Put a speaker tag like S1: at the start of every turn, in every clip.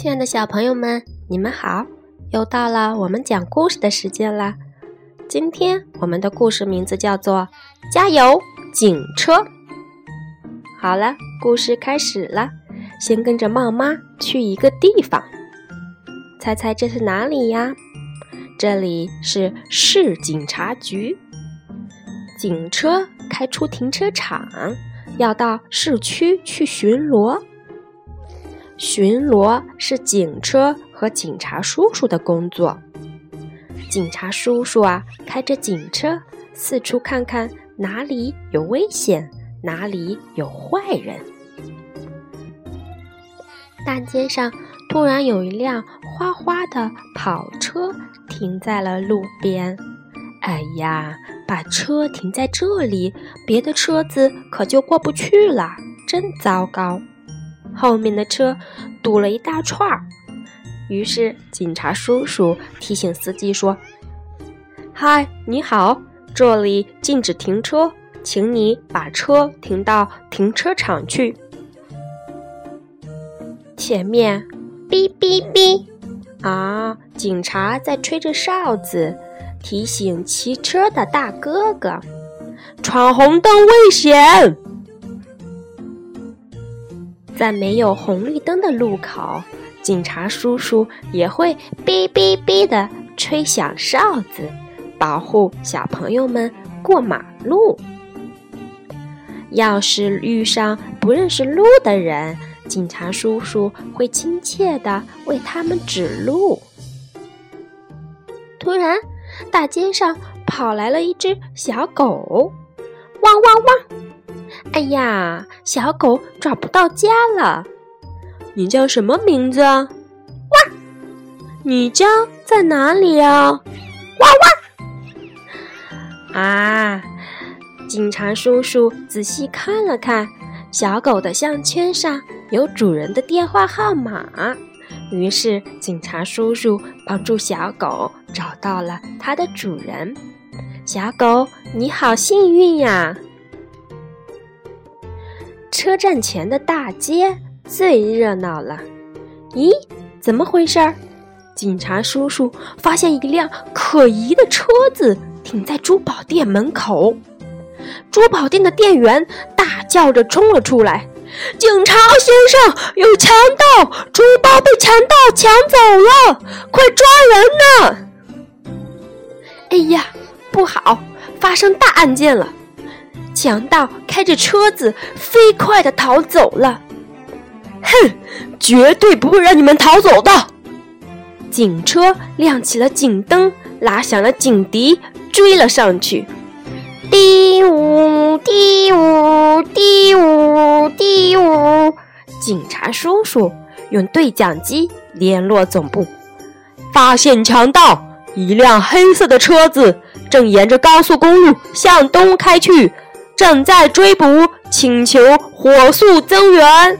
S1: 亲爱的小朋友们，你们好！又到了我们讲故事的时间啦。今天我们的故事名字叫做《加油警车》。好了，故事开始了。先跟着茂妈去一个地方，猜猜这是哪里呀？这里是市警察局。警车开出停车场，要到市区去巡逻。巡逻是警车和警察叔叔的工作。警察叔叔啊，开着警车四处看看，哪里有危险，哪里有坏人。大街上突然有一辆哗哗的跑车停在了路边。哎呀，把车停在这里，别的车子可就过不去了，真糟糕。后面的车堵了一大串儿，于是警察叔叔提醒司机说：“嗨，你好，这里禁止停车，请你把车停到停车场去。”前面哔哔哔，啊，警察在吹着哨子，提醒骑车的大哥哥：“闯红灯危险。”在没有红绿灯的路口，警察叔叔也会哔哔哔地吹响哨子，保护小朋友们过马路。要是遇上不认识路的人，警察叔叔会亲切地为他们指路。突然，大街上跑来了一只小狗，汪汪汪！哎呀，小狗找不到家了。你叫什么名字？哇！你家在哪里啊？哇哇！啊！警察叔叔仔细看了看，小狗的项圈上有主人的电话号码。于是，警察叔叔帮助小狗找到了它的主人。小狗，你好幸运呀！车站前的大街最热闹了。咦，怎么回事儿？警察叔叔发现一辆可疑的车子停在珠宝店门口。珠宝店的店员大叫着冲了出来：“警察先生，有强盗！珠宝被强盗抢走了，快抓人呐！”哎呀，不好，发生大案件了！强盗开着车子飞快地逃走了，哼，绝对不会让你们逃走的！警车亮起了警灯，拉响了警笛，追了上去。嘀呜嘀呜嘀呜嘀呜，警察叔叔用对讲机联络总部，发现强盗，一辆黑色的车子正沿着高速公路向东开去。正在追捕，请求火速增援。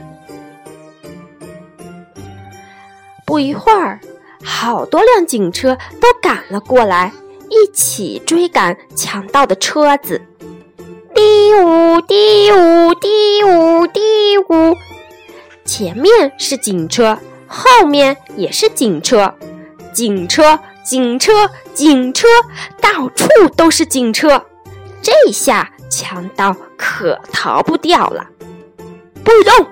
S1: 不一会儿，好多辆警车都赶了过来，一起追赶强盗的车子。嘀呜嘀呜嘀呜嘀呜，前面是警车，后面也是警车，警车警车警车，到处都是警车。这下。强盗可逃不掉了！不许动，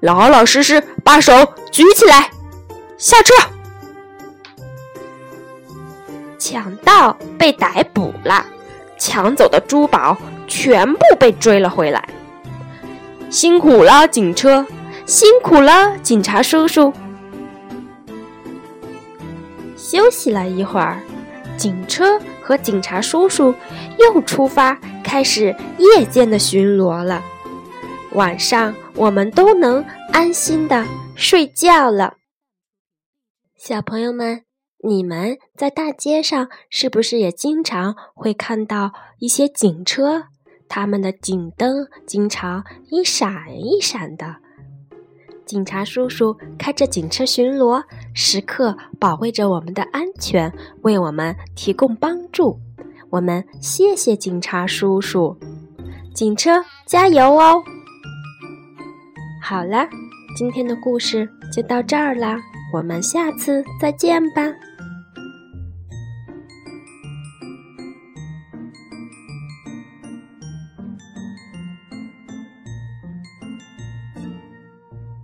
S1: 老老实实把手举起来，下车。强盗被逮捕了，抢走的珠宝全部被追了回来。辛苦了，警车！辛苦了，警察叔叔！休息了一会儿，警车和警察叔叔又出发。开始夜间的巡逻了，晚上我们都能安心的睡觉了。小朋友们，你们在大街上是不是也经常会看到一些警车？他们的警灯经常一闪一闪的。警察叔叔开着警车巡逻，时刻保卫着我们的安全，为我们提供帮助。我们谢谢警察叔叔，警车加油哦！好了，今天的故事就到这儿啦。我们下次再见吧。